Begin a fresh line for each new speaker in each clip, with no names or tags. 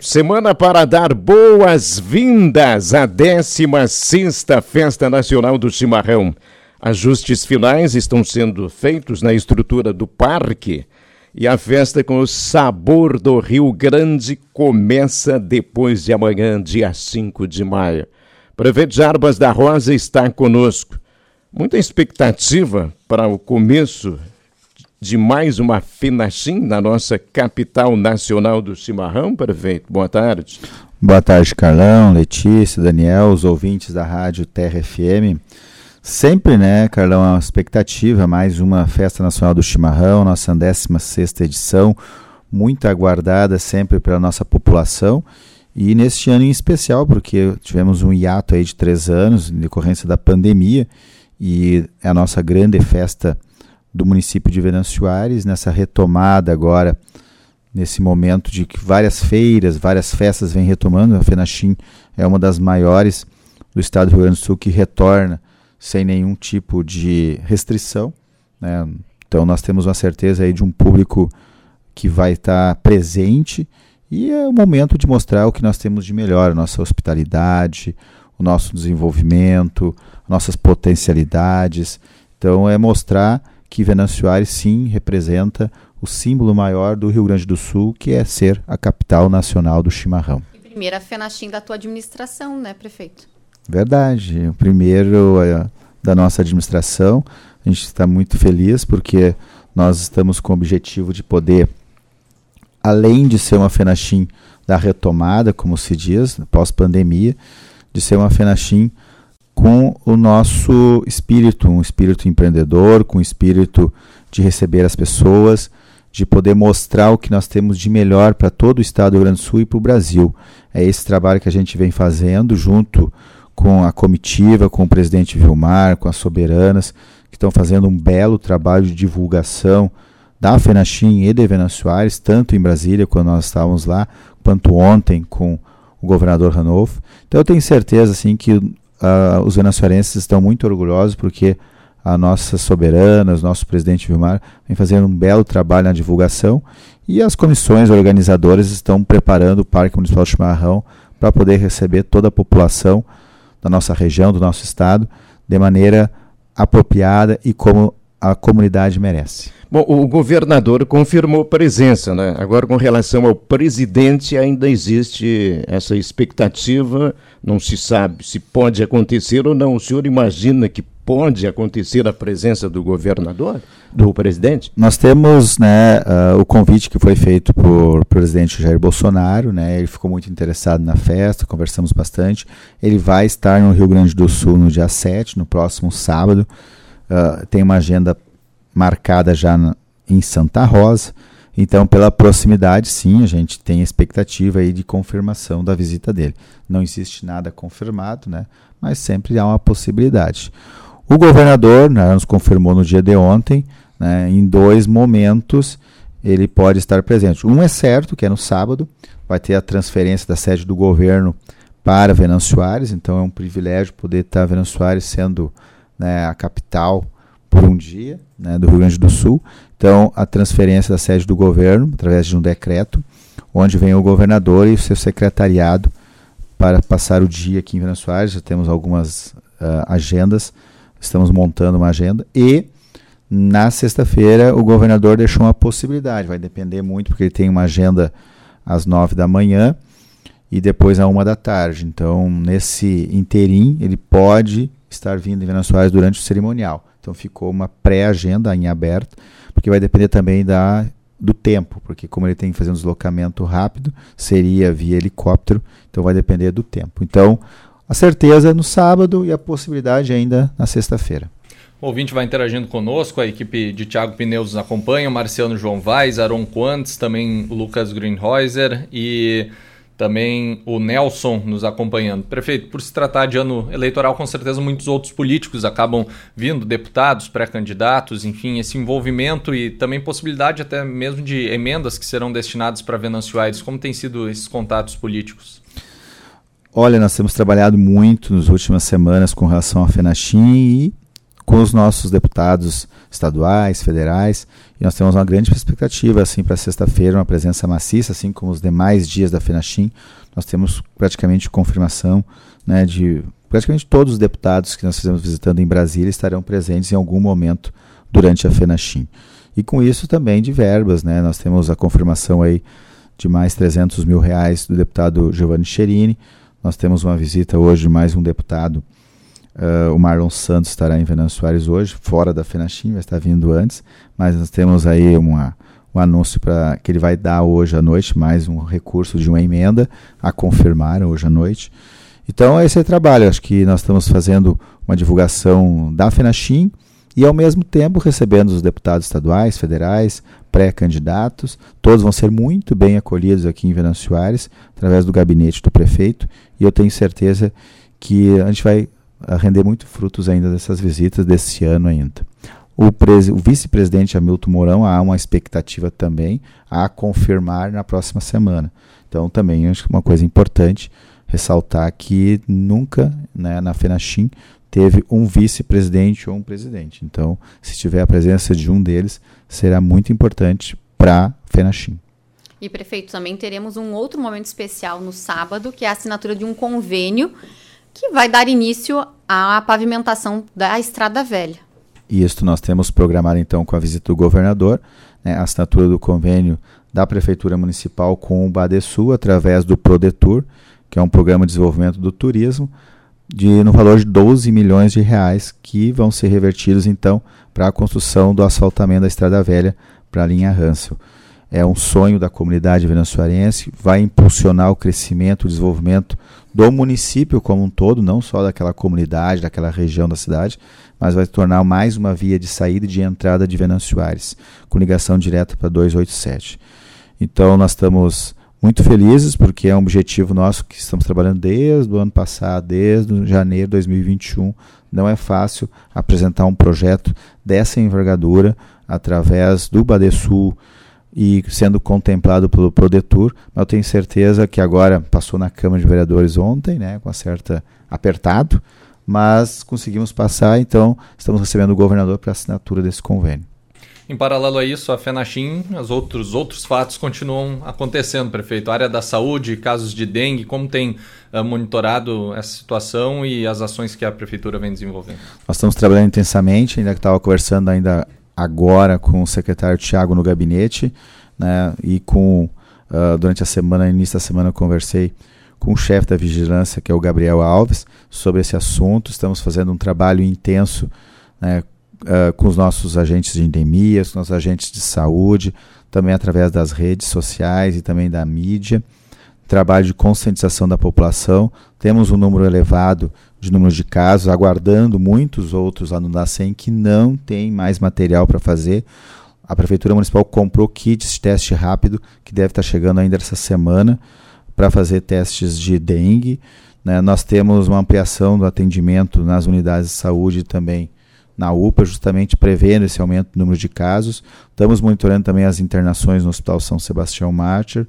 Semana para dar boas-vindas à 16 Festa Nacional do Chimarrão. Ajustes finais estão sendo feitos na estrutura do parque e a festa com o sabor do Rio Grande começa depois de amanhã, dia 5 de maio. Prefeito Jarbas da Rosa está conosco. Muita expectativa para o começo de mais uma Finachim na nossa capital nacional do chimarrão, prefeito. Boa tarde.
Boa tarde, Carlão, Letícia, Daniel, os ouvintes da Rádio Terra FM. Sempre, né, Carlão, uma expectativa, mais uma Festa Nacional do Chimarrão, nossa 16ª edição, muito aguardada sempre pela nossa população. E neste ano em especial, porque tivemos um hiato aí de três anos, em decorrência da pandemia, e é a nossa grande festa do município de Venâncio Soares, nessa retomada agora, nesse momento de que várias feiras, várias festas vêm retomando. A FENACHIM é uma das maiores do estado do Rio Grande do Sul que retorna sem nenhum tipo de restrição. Né? Então nós temos uma certeza aí de um público que vai estar presente e é o momento de mostrar o que nós temos de melhor, a nossa hospitalidade, o nosso desenvolvimento, nossas potencialidades. Então é mostrar que Venâncio Aires sim representa o símbolo maior do Rio Grande do Sul, que é ser a capital nacional do chimarrão.
E primeira FENACHIM da tua administração, né, prefeito?
Verdade. O primeiro é, da nossa administração. A gente está muito feliz porque nós estamos com o objetivo de poder, além de ser uma FENACHIM da retomada, como se diz, pós-pandemia, de ser uma FENACHIM com o nosso espírito, um espírito empreendedor, com o espírito de receber as pessoas, de poder mostrar o que nós temos de melhor para todo o estado do Rio Grande do Sul e para o Brasil. É esse trabalho que a gente vem fazendo junto com a comitiva, com o presidente Vilmar, com as soberanas, que estão fazendo um belo trabalho de divulgação da FENACHIM e de Venâncio Soares, tanto em Brasília, quando nós estávamos lá, quanto ontem com o governador Ranolfo. Então eu tenho certeza assim que uh, os venezuelenses estão muito orgulhosos porque a nossa soberana, o nosso presidente Vilmar, vem fazendo um belo trabalho na divulgação e as comissões organizadoras estão preparando o Parque Municipal de Chimarrão para poder receber toda a população da nossa região, do nosso estado, de maneira apropriada e como a comunidade merece.
Bom, o governador confirmou presença, né? Agora, com relação ao presidente, ainda existe essa expectativa, não se sabe se pode acontecer ou não. O senhor imagina que pode acontecer a presença do governador, do presidente?
Nós temos né, uh, o convite que foi feito por presidente Jair Bolsonaro, né, ele ficou muito interessado na festa, conversamos bastante. Ele vai estar no Rio Grande do Sul no dia 7, no próximo sábado. Uh, tem uma agenda marcada já na, em Santa Rosa. Então, pela proximidade, sim, a gente tem expectativa aí de confirmação da visita dele. Não existe nada confirmado, né? Mas sempre há uma possibilidade. O governador né, nos confirmou no dia de ontem, né, em dois momentos ele pode estar presente. Um é certo, que é no sábado, vai ter a transferência da sede do governo para Venâncio Soares, então é um privilégio poder estar Venâncio Soares sendo né, a capital por um dia né, do Rio Grande do Sul. Então, a transferência da sede do governo, através de um decreto, onde vem o governador e o seu secretariado para passar o dia aqui em Venâncio Soares. Já temos algumas uh, agendas, estamos montando uma agenda. E na sexta-feira o governador deixou uma possibilidade, vai depender muito, porque ele tem uma agenda às nove da manhã e depois à uma da tarde. Então, nesse interim, ele pode estar vindo em Soares durante o cerimonial. Então ficou uma pré-agenda em aberto, porque vai depender também da, do tempo, porque como ele tem que fazer um deslocamento rápido, seria via helicóptero, então vai depender do tempo. Então, a certeza no sábado e a possibilidade ainda na sexta-feira.
O ouvinte vai interagindo conosco, a equipe de Thiago Pneus nos acompanha, Marciano João Vaz, Aaron Quantes, também Lucas Greenhäuser e também o Nelson nos acompanhando. Prefeito, por se tratar de ano eleitoral, com certeza muitos outros políticos acabam vindo, deputados, pré-candidatos, enfim, esse envolvimento e também possibilidade até mesmo de emendas que serão destinadas para Venâncio Aires. Como têm sido esses contatos políticos?
Olha, nós temos trabalhado muito nas últimas semanas com relação à FENACHIM e com com os nossos deputados estaduais, federais, e nós temos uma grande expectativa assim para sexta-feira, uma presença maciça, assim como os demais dias da FENACHIM. Nós temos praticamente confirmação né, de praticamente todos os deputados que nós fizemos visitando em Brasília estarão presentes em algum momento durante a FENACHIM. E com isso também de verbas, né? Nós temos a confirmação aí de mais 300 mil reais do deputado Giovanni Cherini. Nós temos uma visita hoje de mais um deputado, uh, o Marlon Santos estará em Venâncio Soares hoje, fora da FENACHIM, vai estar vindo antes, mas nós temos aí uma, um anúncio para que ele vai dar hoje à noite, mais um recurso de uma emenda a confirmar hoje à noite. Então, esse é o trabalho. Acho que nós estamos fazendo uma divulgação da FENACHIM e, ao mesmo tempo, recebendo os deputados estaduais, federais, pré-candidatos. Todos vão ser muito bem acolhidos aqui em Venâncio Soares, através do gabinete do prefeito. E eu tenho certeza que a gente vai render muito frutos ainda dessas visitas desse ano ainda. O, o vice-presidente Hamilton Mourão há uma expectativa também a confirmar na próxima semana. Então, também acho que uma coisa importante ressaltar que nunca né, na FENACHIM teve um vice-presidente ou um presidente. Então, se tiver a presença de um deles, será muito importante para a FENACHIM.
E, prefeito, também teremos um outro momento especial no sábado, que é a assinatura de um convênio que vai dar início à pavimentação da Estrada Velha.
Isso nós temos programado, então, com a visita do governador, né, a assinatura do convênio da Prefeitura Municipal com o Badesul, através do Prodetur, que é um programa de desenvolvimento do turismo, de, no valor de 12 milhões de reais, que vão ser revertidos então para a construção do asfaltamento da Estrada Velha para a linha Hansel. É um sonho da comunidade venezuelense, vai impulsionar o crescimento, o desenvolvimento do município como um todo, não só daquela comunidade, daquela região da cidade, mas vai tornar mais uma via de saída e de entrada de Venâncio com ligação direta para 287. Então nós estamos muito felizes porque é um objetivo nosso que estamos trabalhando desde o ano passado, desde janeiro de 2021. Não é fácil apresentar um projeto dessa envergadura através do Badesul e sendo contemplado pelo Prodetur. Mas eu tenho certeza que agora passou na Câmara de Vereadores ontem, né, com a certa apertado, mas conseguimos passar, então estamos recebendo o governador para assinatura desse convênio.
Em paralelo a isso, a FENACHIM, os outros, outros fatos continuam acontecendo, prefeito. A área da saúde, casos de dengue, como tem uh, monitorado essa situação e as ações que a prefeitura vem desenvolvendo?
Nós estamos trabalhando intensamente, ainda que estava conversando ainda agora com o secretário Tiago no gabinete, né, e com, uh, durante a semana, início da semana, eu conversei com o chefe da vigilância, que é o Gabriel Alves, sobre esse assunto. Estamos fazendo um trabalho intenso né, uh, com os nossos agentes de endemias, com os agentes de saúde, também através das redes sociais e também da mídia. Trabalho de conscientização da população. Temos um número elevado de número de casos, aguardando muitos outros lá no DACEM que não tem mais material para fazer. A Prefeitura Municipal comprou kits de teste rápido, que deve estar chegando ainda essa semana, para fazer testes de dengue. Né? Nós temos uma ampliação do atendimento nas unidades de saúde também na UPA, justamente prevendo esse aumento do número de casos. Estamos monitorando também as internações no Hospital São Sebastião Mártir,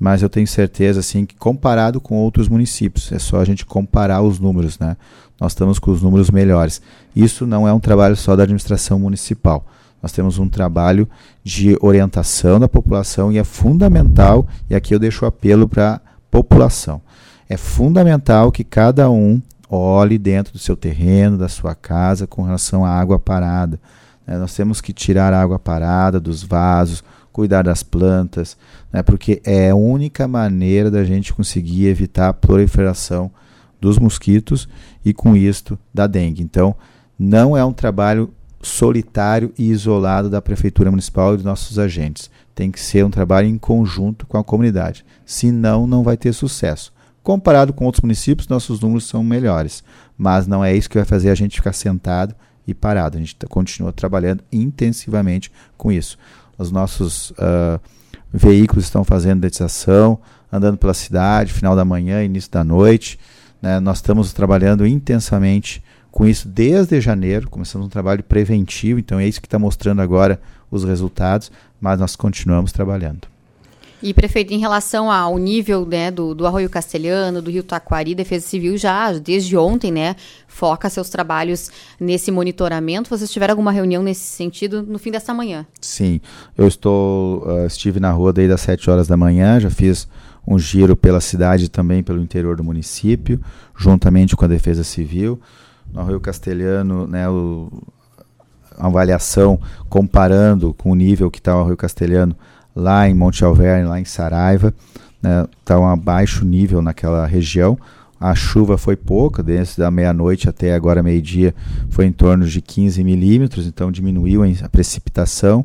mas eu tenho certeza assim que comparado com outros municípios, é só a gente comparar os números, né? Nós estamos com os números melhores. Isso não é um trabalho só da administração municipal. Nós temos um trabalho de orientação da população e é fundamental, e aqui eu deixo o apelo para a população. É fundamental que cada um olhe dentro do seu terreno, da sua casa, com relação à água parada. Né? Nós temos que tirar a água parada dos vasos, cuidar das plantas, né? porque é a única maneira da gente conseguir evitar a proliferação dos mosquitos e, com isto, da dengue. Então, não é um trabalho solitário e isolado da Prefeitura Municipal e dos nossos agentes. Tem que ser um trabalho em conjunto com a comunidade. Senão, não vai ter sucesso. Comparado com outros municípios, nossos números são melhores, mas não é isso que vai fazer a gente ficar sentado e parado. A gente continua trabalhando intensivamente com isso. Os nossos uh, veículos estão fazendo dedetização, andando pela cidade, final da manhã, início da noite. Né? Nós estamos trabalhando intensamente com isso desde janeiro. Começamos um trabalho preventivo, então é isso que está mostrando agora os resultados, mas nós continuamos trabalhando.
E, prefeito, em relação ao nível né, do, do Arroio Castelhano, do Rio Taquari, Defesa Civil já, desde ontem, né, foca seus trabalhos nesse monitoramento. Vocês tiveram alguma reunião nesse sentido no fim dessa manhã?
Sim, eu estou, uh, estive na rua desde as 7 horas da manhã, já fiz um giro pela cidade também pelo interior do município, juntamente com a Defesa Civil. No Arroio Castelhano, né, o, a avaliação comparando com o nível que está o Arroio Castelhano lá em Monte Alverne, lá em Saraiva, está né, tá um baixo nível naquela região. A chuva foi pouca, desde a meia-noite até agora meio-dia foi em torno de 15 milímetros, então diminuiu a precipitação.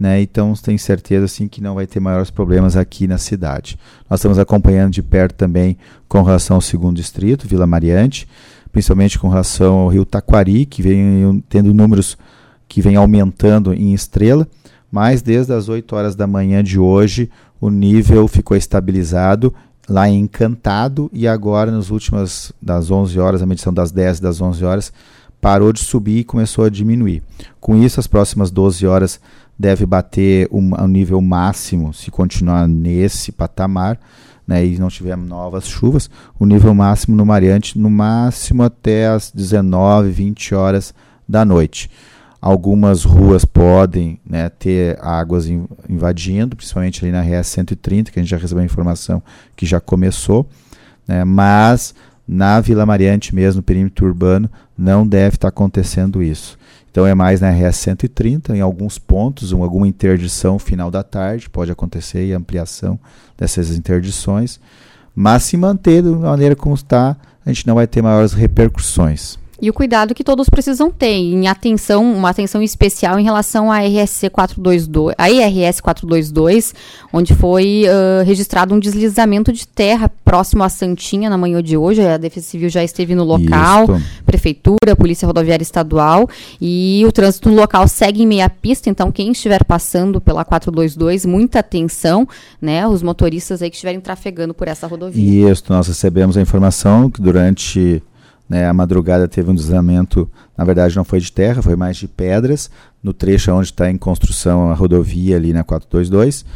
Né, então tem certeza assim que não vai ter maiores problemas aqui na cidade. Nós estamos acompanhando de perto também com relação ao segundo distrito, Vila Mariante, principalmente com relação ao Rio Taquari, que vem tendo números que vem aumentando em estrela mas desde as 8 horas da manhã de hoje o nível ficou estabilizado lá em Encantado e agora nas últimas das 11 horas, a medição das 10 e das 11 horas, parou de subir e começou a diminuir. Com isso, as próximas 12 horas deve bater um, um nível máximo, se continuar nesse patamar, né, e não tivermos novas chuvas, o nível máximo no Mariante, no máximo até as 19, 20 horas da noite. Algumas ruas podem né, ter águas invadindo, principalmente ali na RS 130, que a gente já recebeu a informação que já começou, né, mas na Vila Mariante mesmo, no perímetro urbano, não deve estar acontecendo isso. Então é mais na RS 130, em alguns pontos, alguma interdição final da tarde, pode acontecer e ampliação dessas interdições, mas se manter da maneira como está, a gente não vai ter maiores repercussões
e o cuidado que todos precisam ter em atenção, uma atenção especial em relação à RSC 422, a IRS 422, onde foi uh, registrado um deslizamento de terra próximo à Santinha na manhã de hoje. A Defesa Civil já esteve no local, Isso. prefeitura, Polícia Rodoviária Estadual e o trânsito no local segue em meia pista, então quem estiver passando pela 422, muita atenção, né, os motoristas aí que estiverem trafegando por essa rodovia.
Isso, nós recebemos a informação que durante né, a madrugada teve um deslizamento, na verdade não foi de terra, foi mais de pedras, no trecho onde está em construção a rodovia ali na 422, uh,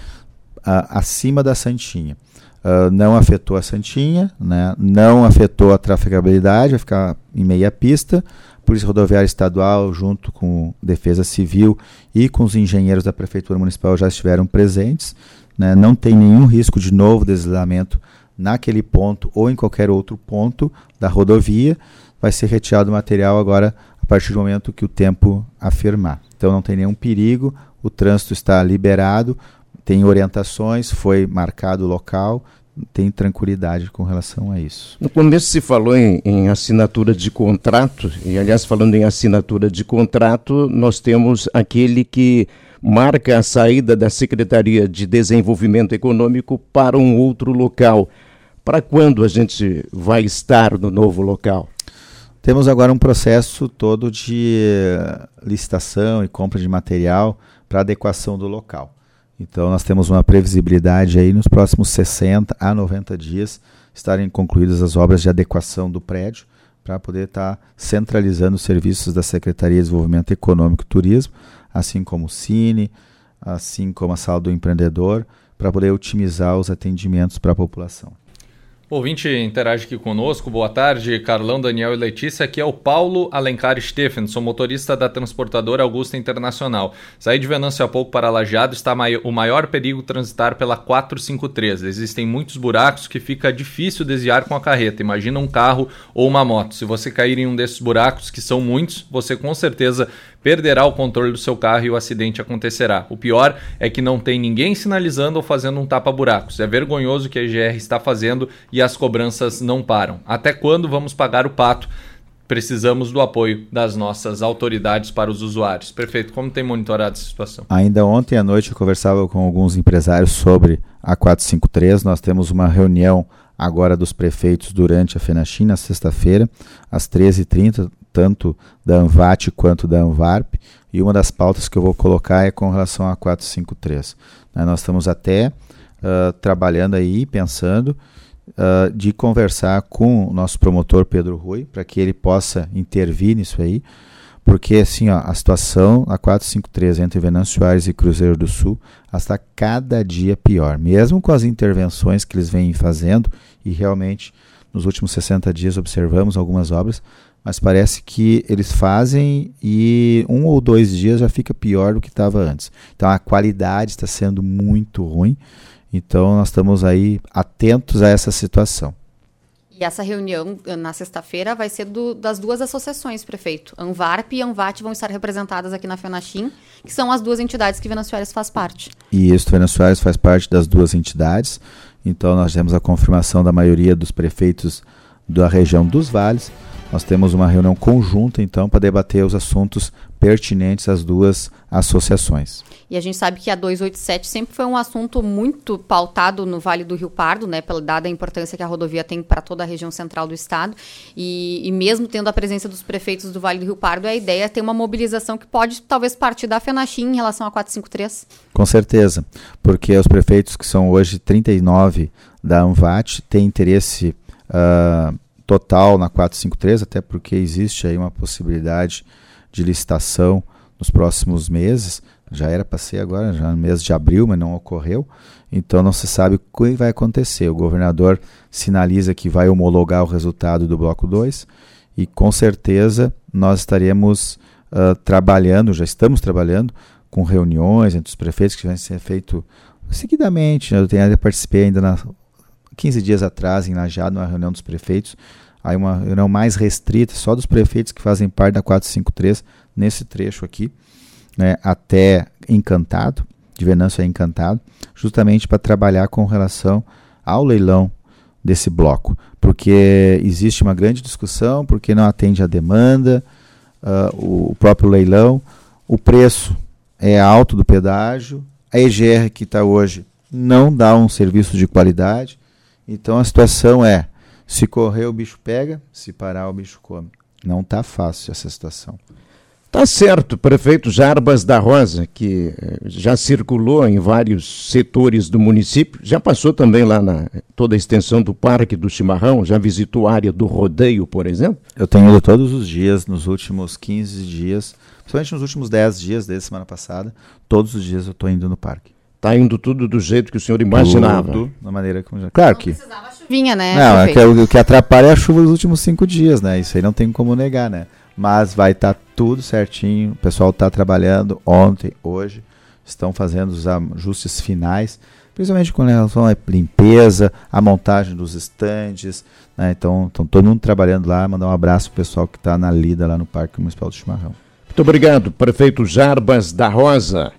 acima da Santinha. Uh, não afetou a Santinha, né, não afetou a trafegabilidade, vai ficar em meia pista. Polícia Rodoviária Estadual, junto com Defesa Civil e com os engenheiros da Prefeitura Municipal, já estiveram presentes. Né, não tem nenhum risco de novo deslizamento naquele ponto ou em qualquer outro ponto da rodovia, vai ser retirado o material agora a partir do momento que o tempo afirmar. Então não tem nenhum perigo, o trânsito está liberado, tem orientações, foi marcado o local, tem tranquilidade com relação a isso.
No começo se falou em, em, assinatura de contrato, e aliás, falando em assinatura de contrato, nós temos aquele que marca a saída da Secretaria de Desenvolvimento Econômico para um outro local. Para quando a gente vai estar no novo local?
Temos agora um processo todo de licitação e compra de material para adequação do local. Então nós temos uma previsibilidade aí nos próximos 60 a 90 dias estarem concluídas as obras de adequação do prédio para poder estar tá centralizando os serviços da Secretaria de Desenvolvimento Econômico e Turismo, assim como o Cine, assim como a Sala do Empreendedor, para poder otimizar os atendimentos para a população.
O ouvinte interage aqui conosco. Boa tarde, Carlão, Daniel e Letícia. Aqui é o Paulo Alencar Stephenson, motorista da transportadora Augusta Internacional. Saí de Venâncio há pouco para Lajeado, está o maior perigo transitar pela 453. Existem muitos buracos que fica difícil desviar com a carreta. Imagina um carro ou uma moto. Se você cair em um desses buracos, que são muitos, você com certeza perderá o controle do seu carro e o acidente acontecerá. O pior é que não tem ninguém sinalizando ou fazendo um tapa-buracos. É vergonhoso o que a GR está fazendo e as cobranças não param. Até quando vamos pagar o pato? Precisamos do apoio das nossas autoridades para os usuários. Perfeito. Como tem monitorado essa situação?
Ainda ontem à noite eu conversava com alguns empresários sobre a 453. Nós temos uma reunião agora dos prefeitos durante a FENACHIM na sexta-feira, às 13h30 tanto da ANVAT quanto da ANVARP, e uma das pautas que eu vou colocar é com relação a 453. Né, nós estamos até uh, trabalhando aí, pensando, uh, de conversar com o nosso promotor Pedro Rui, para que ele possa intervir nisso aí, porque assim, ó, a situação a 453 entre Venâncio Aires e Cruzeiro do Sul está cada dia pior. Mesmo com as intervenções que eles vêm fazendo, e realmente nos últimos 60 dias observamos algumas obras, mas parece que eles fazem e um ou dois dias já fica pior do que estava antes. Então a qualidade está sendo muito ruim. Então nós estamos aí atentos a essa situação.
E essa reunião eh, na sexta-feira vai ser do, das duas associações, prefeito. Anvarp e Anvat vão estar representadas aqui na FENACHIM, que são as duas entidades que Venâncio Aires faz parte.
E isso, Venâncio Aires faz parte das duas entidades. Então nós temos a confirmação da maioria dos prefeitos da região dos vales. Nós temos uma reunião conjunta, então, para debater os assuntos pertinentes às duas associações.
E a gente sabe que a 287 sempre foi um assunto muito pautado no Vale do Rio Pardo, né, pela dada a importância que a rodovia tem para toda a região central do estado. E, e, mesmo tendo a presença dos prefeitos do Vale do Rio Pardo, a ideia é ter uma mobilização que pode talvez partir da FENACHIM em relação a 453.
Com certeza, porque os prefeitos que são hoje 39 da ANVAT têm interesse uh, total na 453, até porque existe aí uma possibilidade de licitação nos próximos meses já era para ser agora, já no mês de abril, mas não ocorreu. Então não se sabe o que vai acontecer. O governador sinaliza que vai homologar o resultado do bloco 2 e com certeza nós estaremos uh, trabalhando, já estamos trabalhando com reuniões entre os prefeitos que vão ser feito seguidamente. Eu, tenho, eu participei ainda na 15 dias atrás em Lajado, numa reunião dos prefeitos. Aí uma reunião mais restrita, só dos prefeitos que fazem parte da 453 nesse trecho aqui né, até Encantado, de Venâncio a Encantado, justamente para trabalhar com relação ao leilão desse bloco, porque existe uma grande discussão, porque não atende à demanda, uh, o próprio leilão, o preço é alto do pedágio, a EGR que está hoje não dá um serviço de qualidade, então a situação é, se correr o bicho pega, se parar o bicho come. Não está fácil essa situação.
Tá certo, prefeito Jarbas da Rosa, que eh, já circulou em vários setores do município, já passou também lá na toda a extensão do Parque do Chimarrão, já visitou a área do rodeio, por exemplo?
Eu tenho ido todos os dias, nos últimos 15 dias, principalmente nos últimos 10 dias desde semana passada, todos os dias eu estou indo no parque.
Está indo tudo do jeito que o senhor imaginava?
Tudo da maneira como já... Claro que...
Vinha, né?
Não, é que, o que atrapalha é a chuva dos últimos cinco dias, né? Isso aí não tem como negar, né? mas vai estar tá tudo certinho. O pessoal está trabalhando ontem, hoje, estão fazendo os ajustes finais, principalmente com relação à limpeza, a montagem dos estandes. Né? Então, estão todo mundo trabalhando lá. Mandar um abraço para o pessoal que está na lida lá no Parque Municipal do Chimarrão.
Muito obrigado, prefeito Jarbas da Rosa.